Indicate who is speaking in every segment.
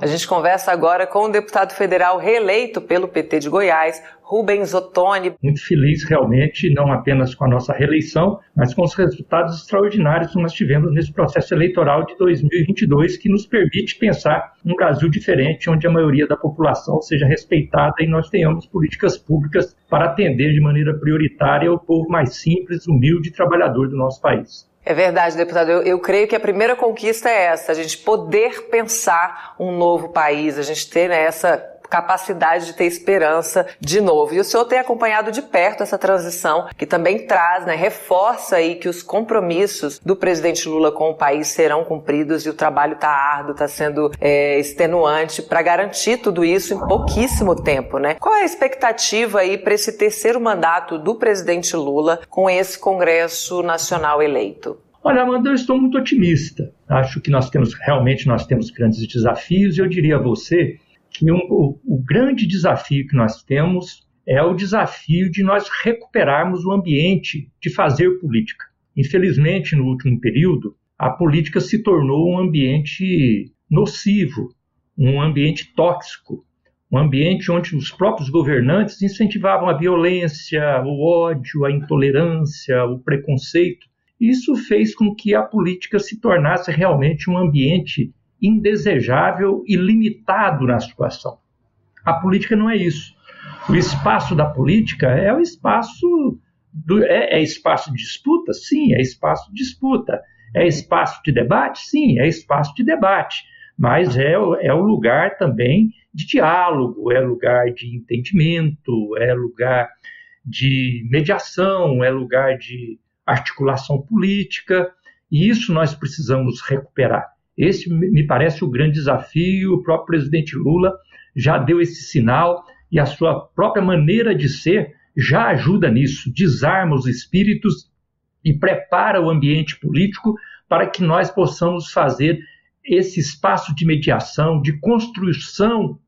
Speaker 1: A gente conversa agora com o deputado federal reeleito pelo PT de Goiás, Rubens Ottoni.
Speaker 2: Muito feliz realmente, não apenas com a nossa reeleição, mas com os resultados extraordinários que nós tivemos nesse processo eleitoral de 2022, que nos permite pensar um Brasil diferente, onde a maioria da população seja respeitada e nós tenhamos políticas públicas para atender de maneira prioritária o povo mais simples, humilde e trabalhador do nosso país.
Speaker 1: É verdade, deputado. Eu, eu, creio que a primeira conquista é essa, a gente poder pensar um novo país, a gente ter né, essa capacidade de ter esperança de novo. E o senhor tem acompanhado de perto essa transição, que também traz, né, reforça aí que os compromissos do presidente Lula com o país serão cumpridos e o trabalho está árduo, está sendo é, extenuante para garantir tudo isso em pouquíssimo tempo, né? Qual é a expectativa aí para esse terceiro mandato do presidente Lula com esse Congresso Nacional eleito?
Speaker 2: Olha, Amanda, eu estou muito otimista. Acho que nós temos realmente nós temos grandes desafios e eu diria a você que um, o, o grande desafio que nós temos é o desafio de nós recuperarmos o ambiente de fazer política. Infelizmente, no último período, a política se tornou um ambiente nocivo, um ambiente tóxico, um ambiente onde os próprios governantes incentivavam a violência, o ódio, a intolerância, o preconceito. Isso fez com que a política se tornasse realmente um ambiente indesejável e limitado na situação. A política não é isso. O espaço da política é o espaço do, é, é espaço de disputa, sim, é espaço de disputa. É espaço de debate, sim, é espaço de debate. Mas é, é o lugar também de diálogo, é lugar de entendimento, é lugar de mediação, é lugar de articulação política. E isso nós precisamos recuperar. Esse me parece o grande desafio. O próprio presidente Lula já deu esse sinal e a sua própria maneira de ser já ajuda nisso, desarma os espíritos e prepara o ambiente político para que nós possamos fazer esse espaço de mediação, de construção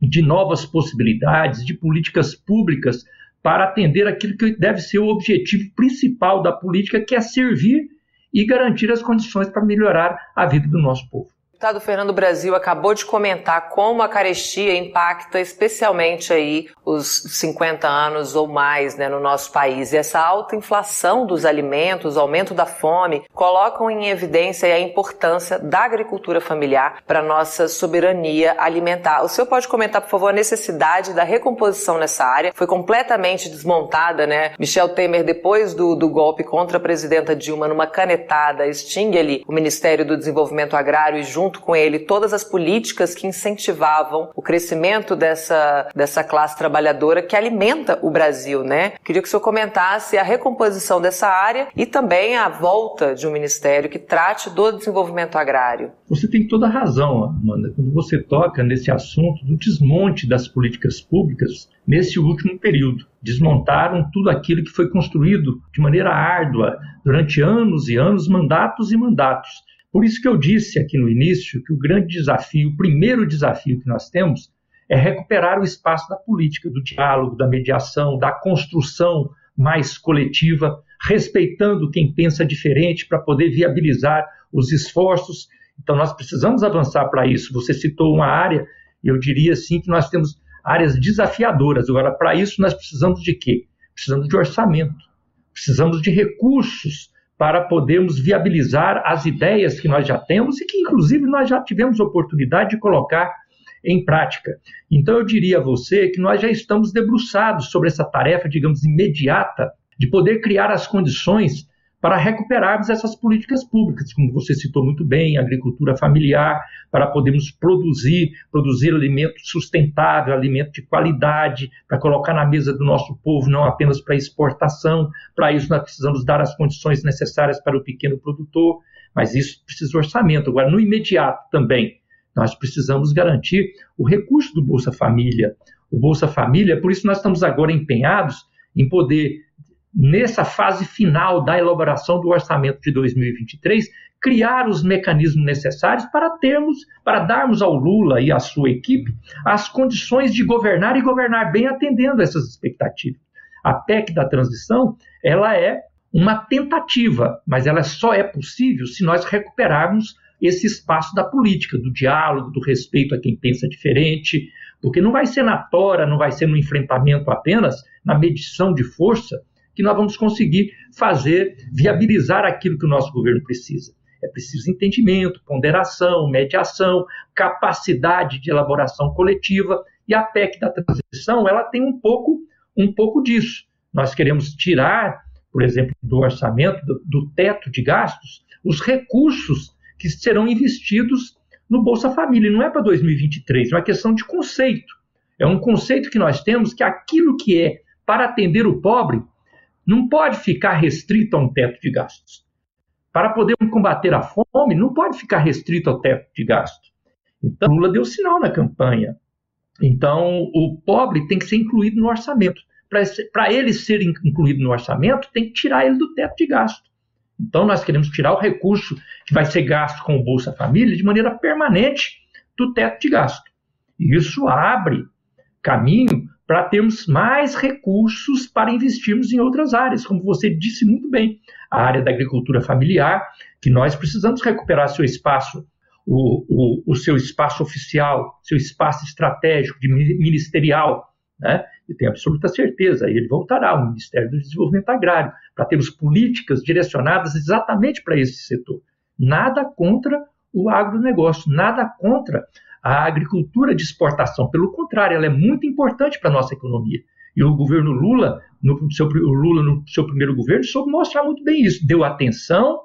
Speaker 2: de novas possibilidades, de políticas públicas para atender aquilo que deve ser o objetivo principal da política, que é servir e garantir as condições para melhorar a vida do nosso povo
Speaker 1: deputado Fernando Brasil acabou de comentar como a carestia impacta especialmente aí os 50 anos ou mais né, no nosso país. E essa alta inflação dos alimentos, aumento da fome, colocam em evidência a importância da agricultura familiar para a nossa soberania alimentar. O senhor pode comentar, por favor, a necessidade da recomposição nessa área? Foi completamente desmontada, né? Michel Temer, depois do, do golpe contra a presidenta Dilma, numa canetada, extingue ali o Ministério do Desenvolvimento Agrário e junto junto com ele todas as políticas que incentivavam o crescimento dessa, dessa classe trabalhadora que alimenta o Brasil, né? Queria que o senhor comentasse a recomposição dessa área e também a volta de um ministério que trate do desenvolvimento agrário.
Speaker 2: Você tem toda a razão, Amanda, quando você toca nesse assunto do desmonte das políticas públicas nesse último período. Desmontaram tudo aquilo que foi construído de maneira árdua durante anos e anos, mandatos e mandatos. Por isso que eu disse aqui no início que o grande desafio, o primeiro desafio que nós temos, é recuperar o espaço da política, do diálogo, da mediação, da construção mais coletiva, respeitando quem pensa diferente para poder viabilizar os esforços. Então, nós precisamos avançar para isso. Você citou uma área, eu diria assim que nós temos áreas desafiadoras. Agora, para isso, nós precisamos de quê? Precisamos de orçamento, precisamos de recursos para podermos viabilizar as ideias que nós já temos e que, inclusive, nós já tivemos oportunidade de colocar em prática. Então, eu diria a você que nós já estamos debruçados sobre essa tarefa, digamos, imediata, de poder criar as condições para recuperarmos essas políticas públicas, como você citou muito bem, agricultura familiar, para podermos produzir, produzir alimento sustentável, alimento de qualidade, para colocar na mesa do nosso povo, não apenas para exportação. Para isso, nós precisamos dar as condições necessárias para o pequeno produtor, mas isso precisa de orçamento. Agora, no imediato também, nós precisamos garantir o recurso do Bolsa Família. O Bolsa Família, por isso nós estamos agora empenhados em poder nessa fase final da elaboração do orçamento de 2023, criar os mecanismos necessários para termos, para darmos ao Lula e à sua equipe as condições de governar e governar bem atendendo essas expectativas. A PEC da transição, ela é uma tentativa, mas ela só é possível se nós recuperarmos esse espaço da política, do diálogo, do respeito a quem pensa diferente, porque não vai ser na tora, não vai ser no enfrentamento apenas, na medição de força, que nós vamos conseguir fazer, viabilizar aquilo que o nosso governo precisa. É preciso entendimento, ponderação, mediação, capacidade de elaboração coletiva, e a PEC da transição, ela tem um pouco, um pouco disso. Nós queremos tirar, por exemplo, do orçamento, do, do teto de gastos, os recursos que serão investidos no Bolsa Família. não é para 2023, é uma questão de conceito. É um conceito que nós temos que aquilo que é para atender o pobre não pode ficar restrito a um teto de gastos. Para poder combater a fome, não pode ficar restrito ao teto de gastos. Então, Lula deu sinal na campanha. Então, o pobre tem que ser incluído no orçamento. Para ele ser incluído no orçamento, tem que tirar ele do teto de gasto. Então, nós queremos tirar o recurso que vai ser gasto com o Bolsa Família de maneira permanente do teto de gasto. E isso abre caminho para termos mais recursos para investirmos em outras áreas, como você disse muito bem, a área da agricultura familiar, que nós precisamos recuperar seu espaço, o, o, o seu espaço oficial, seu espaço estratégico, de ministerial, né? E tenho absoluta certeza, ele voltará ao Ministério do Desenvolvimento Agrário, para termos políticas direcionadas exatamente para esse setor. Nada contra o agronegócio, nada contra a agricultura de exportação. Pelo contrário, ela é muito importante para a nossa economia. E o governo Lula, no seu, Lula, no seu primeiro governo, soube mostrar muito bem isso. Deu atenção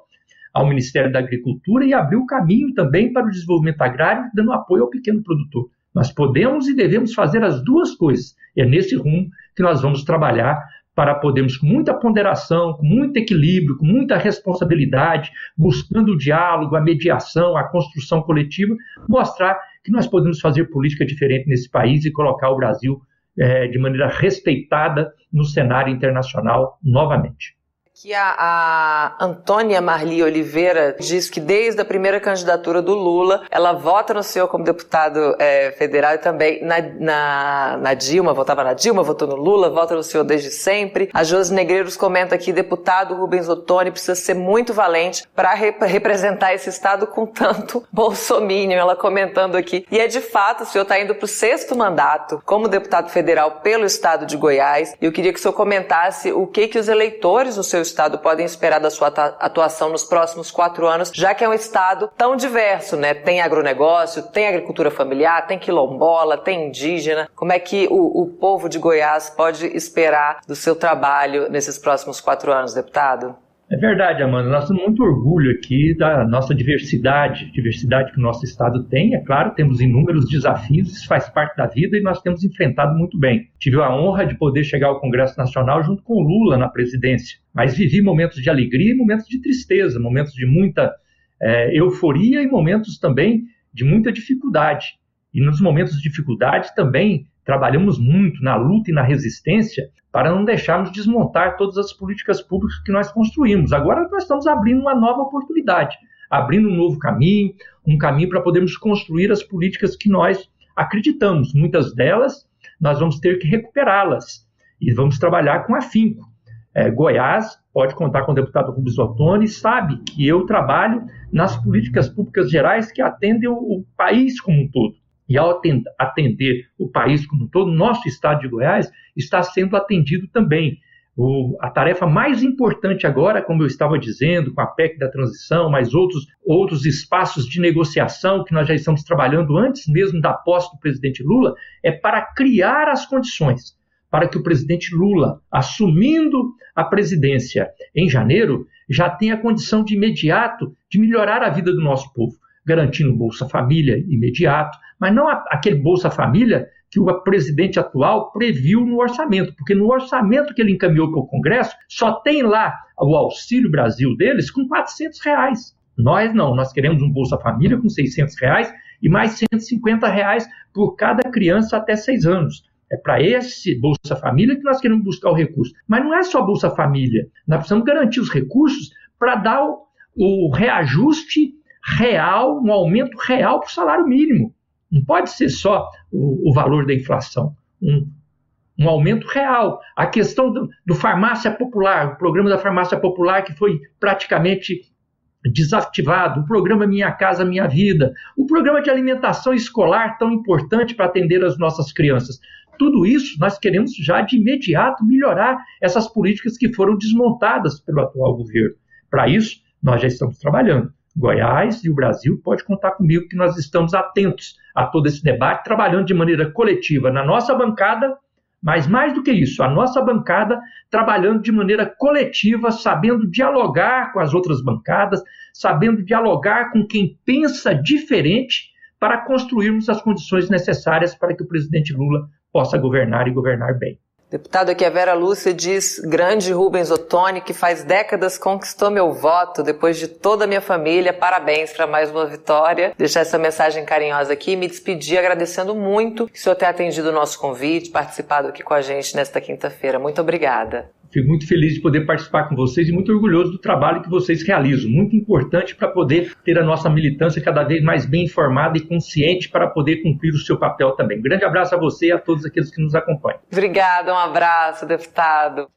Speaker 2: ao Ministério da Agricultura e abriu caminho também para o desenvolvimento agrário, dando apoio ao pequeno produtor. Nós podemos e devemos fazer as duas coisas. É nesse rumo que nós vamos trabalhar para podermos, com muita ponderação, com muito equilíbrio, com muita responsabilidade, buscando o diálogo, a mediação, a construção coletiva, mostrar que nós podemos fazer política diferente nesse país e colocar o Brasil é, de maneira respeitada no cenário internacional novamente
Speaker 1: que a, a Antônia Marli Oliveira diz que desde a primeira candidatura do Lula, ela vota no senhor como deputado é, federal e também na, na, na, Dilma, votava na Dilma, votou no Lula, vota no senhor desde sempre. A Josi Negreiros comenta aqui, deputado Rubens Ottoni precisa ser muito valente para rep representar esse estado com tanto bolsomínio, ela comentando aqui. E é de fato, o senhor está indo para o sexto mandato como deputado federal pelo estado de Goiás, e eu queria que o senhor comentasse o que, que os eleitores do seu Estado podem esperar da sua atuação nos próximos quatro anos, já que é um Estado tão diverso, né? Tem agronegócio, tem agricultura familiar, tem quilombola, tem indígena. Como é que o, o povo de Goiás pode esperar do seu trabalho nesses próximos quatro anos, deputado?
Speaker 2: É verdade, Amanda. Nós temos muito orgulho aqui da nossa diversidade, diversidade que o nosso Estado tem. É claro, temos inúmeros desafios, isso faz parte da vida e nós temos enfrentado muito bem. Tive a honra de poder chegar ao Congresso Nacional junto com o Lula na presidência, mas vivi momentos de alegria e momentos de tristeza, momentos de muita é, euforia e momentos também de muita dificuldade. E nos momentos de dificuldade também trabalhamos muito na luta e na resistência para não deixarmos desmontar todas as políticas públicas que nós construímos. Agora nós estamos abrindo uma nova oportunidade, abrindo um novo caminho, um caminho para podermos construir as políticas que nós acreditamos. Muitas delas nós vamos ter que recuperá-las e vamos trabalhar com afinco. É, Goiás pode contar com o deputado Rubens Ottoni, sabe que eu trabalho nas políticas públicas gerais que atendem o, o país como um todo. E ao atender o país como um todo, nosso estado de Goiás está sendo atendido também. O, a tarefa mais importante agora, como eu estava dizendo, com a PEC da transição, mas outros, outros espaços de negociação que nós já estamos trabalhando antes mesmo da posse do presidente Lula, é para criar as condições para que o presidente Lula, assumindo a presidência em janeiro, já tenha condição de imediato de melhorar a vida do nosso povo, garantindo Bolsa Família imediato, mas não aquele Bolsa Família que o presidente atual previu no orçamento, porque no orçamento que ele encaminhou para o Congresso só tem lá o Auxílio Brasil deles com 400 reais. Nós não, nós queremos um Bolsa Família com 600 reais e mais 150 reais por cada criança até 6 anos. É para esse Bolsa Família que nós queremos buscar o recurso. Mas não é só Bolsa Família. Nós precisamos garantir os recursos para dar o, o reajuste real, um aumento real para o salário mínimo. Não pode ser só o, o valor da inflação. Um, um aumento real. A questão do, do, farmácia popular, o programa da farmácia popular que foi praticamente desativado, o programa Minha Casa Minha Vida, o programa de alimentação escolar tão importante para atender as nossas crianças. Tudo isso nós queremos já de imediato melhorar essas políticas que foram desmontadas pelo atual governo. Para isso, nós já estamos trabalhando. Goiás e o Brasil pode contar comigo que nós estamos atentos a todo esse debate, trabalhando de maneira coletiva na nossa bancada, mas mais do que isso, a nossa bancada trabalhando de maneira coletiva, sabendo dialogar com as outras bancadas, sabendo dialogar com quem pensa diferente para construirmos as condições necessárias para que o presidente Lula possa governar e governar bem.
Speaker 1: Deputado, aqui a Vera Lúcia diz, grande Rubens Ottoni, que faz décadas conquistou meu voto depois de toda a minha família. Parabéns para mais uma vitória. Deixar essa mensagem carinhosa aqui e me despedir agradecendo muito que o senhor ter atendido o nosso convite, participado aqui com a gente nesta quinta-feira. Muito obrigada.
Speaker 2: Fico muito feliz de poder participar com vocês e muito orgulhoso do trabalho que vocês realizam. Muito importante para poder ter a nossa militância cada vez mais bem informada e consciente para poder cumprir o seu papel também. Grande abraço a você e a todos aqueles que nos acompanham.
Speaker 1: Obrigada, um abraço, deputado.